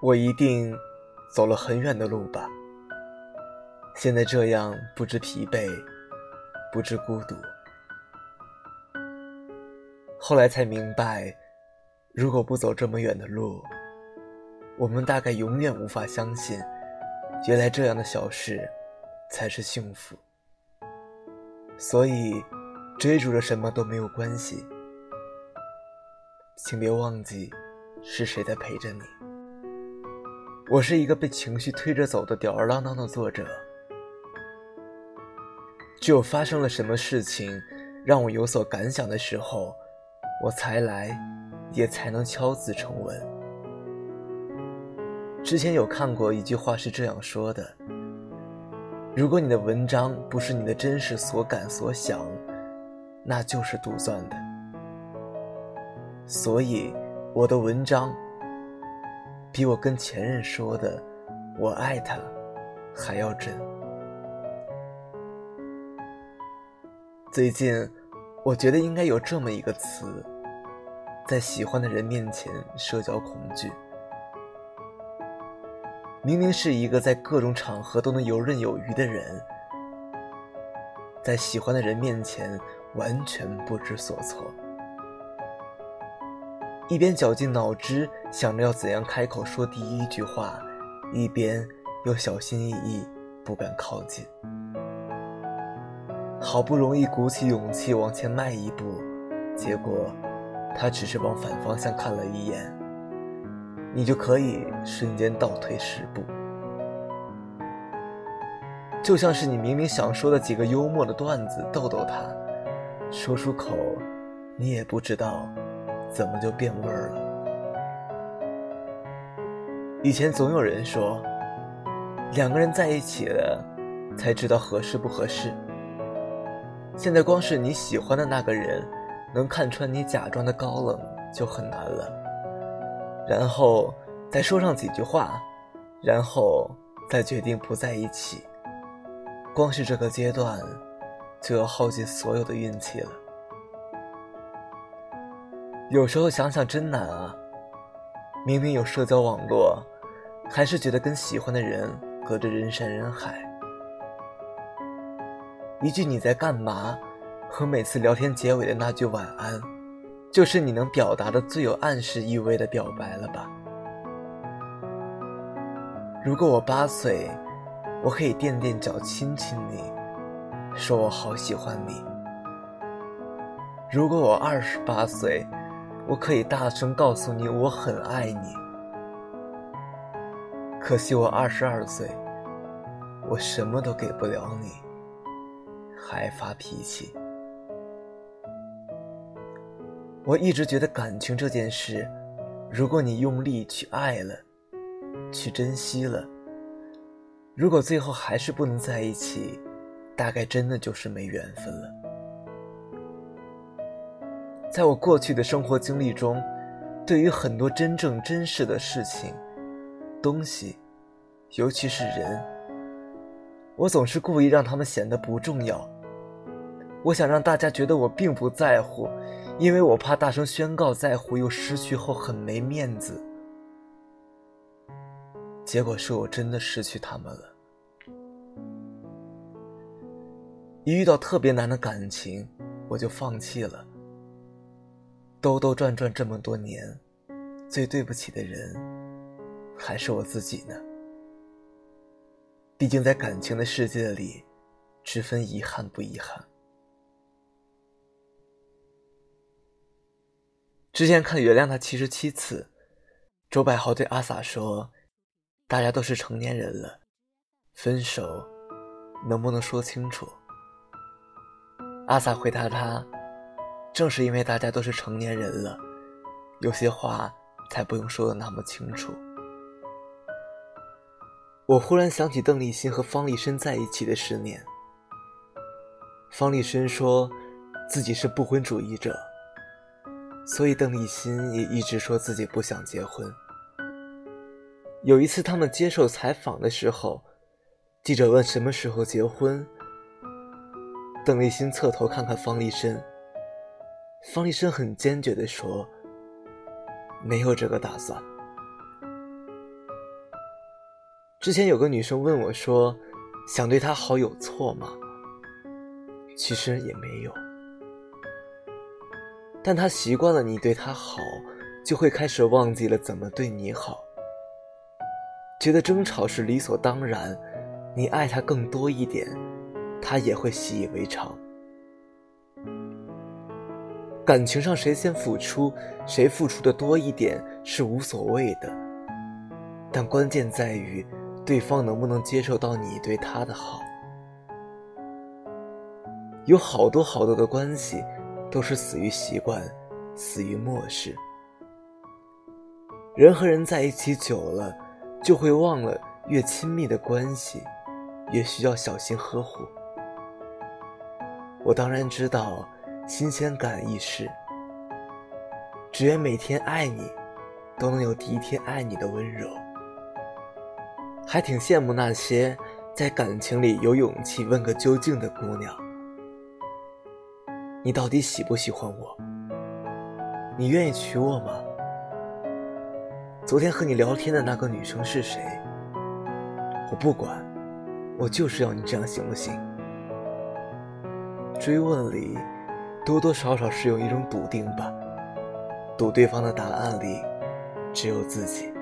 我一定走了很远的路吧，现在这样不知疲惫，不知孤独。后来才明白，如果不走这么远的路，我们大概永远无法相信，原来这样的小事才是幸福。所以，追逐着什么都没有关系，请别忘记，是谁在陪着你。我是一个被情绪推着走的吊儿郎当的作者。只有发生了什么事情让我有所感想的时候，我才来，也才能敲字成文。之前有看过一句话是这样说的：如果你的文章不是你的真实所感所想，那就是杜撰的。所以，我的文章。比我跟前任说的“我爱他”还要真。最近，我觉得应该有这么一个词，在喜欢的人面前社交恐惧。明明是一个在各种场合都能游刃有余的人，在喜欢的人面前完全不知所措。一边绞尽脑汁想着要怎样开口说第一句话，一边又小心翼翼不敢靠近。好不容易鼓起勇气往前迈一步，结果他只是往反方向看了一眼，你就可以瞬间倒退十步。就像是你明明想说的几个幽默的段子逗逗他，说出口，你也不知道。怎么就变味儿了？以前总有人说，两个人在一起了，才知道合适不合适。现在光是你喜欢的那个人，能看穿你假装的高冷就很难了。然后再说上几句话，然后再决定不在一起，光是这个阶段，就要耗尽所有的运气了。有时候想想真难啊！明明有社交网络，还是觉得跟喜欢的人隔着人山人海。一句“你在干嘛”和每次聊天结尾的那句“晚安”，就是你能表达的最有暗示意味的表白了吧？如果我八岁，我可以垫垫脚亲亲你，说我好喜欢你。如果我二十八岁，我可以大声告诉你，我很爱你。可惜我二十二岁，我什么都给不了你，还发脾气。我一直觉得感情这件事，如果你用力去爱了，去珍惜了，如果最后还是不能在一起，大概真的就是没缘分了。在我过去的生活经历中，对于很多真正真实的事情、东西，尤其是人，我总是故意让他们显得不重要。我想让大家觉得我并不在乎，因为我怕大声宣告在乎又失去后很没面子。结果是我真的失去他们了。一遇到特别难的感情，我就放弃了。兜兜转转这么多年，最对不起的人还是我自己呢。毕竟在感情的世界里，只分遗憾不遗憾。之前看《原谅他七十七次》，周柏豪对阿 sa 说：“大家都是成年人了，分手能不能说清楚？”阿 sa 回答他。正是因为大家都是成年人了，有些话才不用说的那么清楚。我忽然想起邓丽欣和方力申在一起的十年。方力申说自己是不婚主义者，所以邓丽欣也一直说自己不想结婚。有一次他们接受采访的时候，记者问什么时候结婚，邓丽欣侧头看看方力申，方力申很坚决地说：“没有这个打算。”之前有个女生问我说：“想对他好有错吗？”其实也没有，但他习惯了你对他好，就会开始忘记了怎么对你好，觉得争吵是理所当然。你爱他更多一点，他也会习以为常。感情上谁先付出，谁付出的多一点是无所谓的，但关键在于。对方能不能接受到你对他的好？有好多好多的关系，都是死于习惯，死于漠视。人和人在一起久了，就会忘了，越亲密的关系，越需要小心呵护。我当然知道，新鲜感易逝，只愿每天爱你，都能有第一天爱你的温柔。还挺羡慕那些在感情里有勇气问个究竟的姑娘。你到底喜不喜欢我？你愿意娶我吗？昨天和你聊天的那个女生是谁？我不管，我就是要你这样，行不行？追问里，多多少少是有一种笃定吧，赌对方的答案里，只有自己。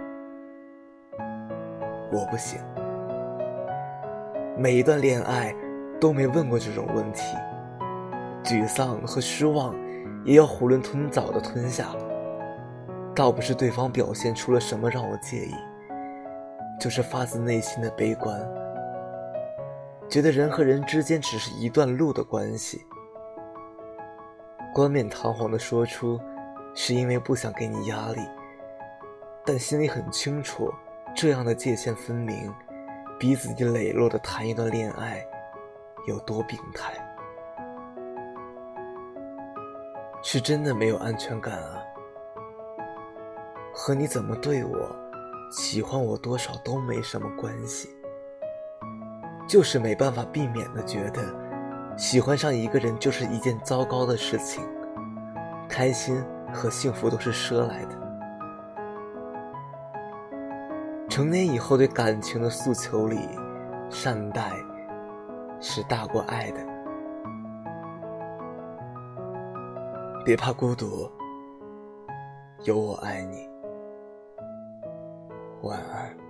我不行，每一段恋爱都没问过这种问题，沮丧和失望也要囫囵吞枣的吞下。倒不是对方表现出了什么让我介意，就是发自内心的悲观，觉得人和人之间只是一段路的关系。冠冕堂皇的说出，是因为不想给你压力，但心里很清楚。这样的界限分明，逼自己磊落的谈一段恋爱有多病态？是真的没有安全感啊！和你怎么对我、喜欢我多少都没什么关系，就是没办法避免的觉得，喜欢上一个人就是一件糟糕的事情，开心和幸福都是赊来的。成年以后对感情的诉求里，善待是大过爱的。别怕孤独，有我爱你。晚安。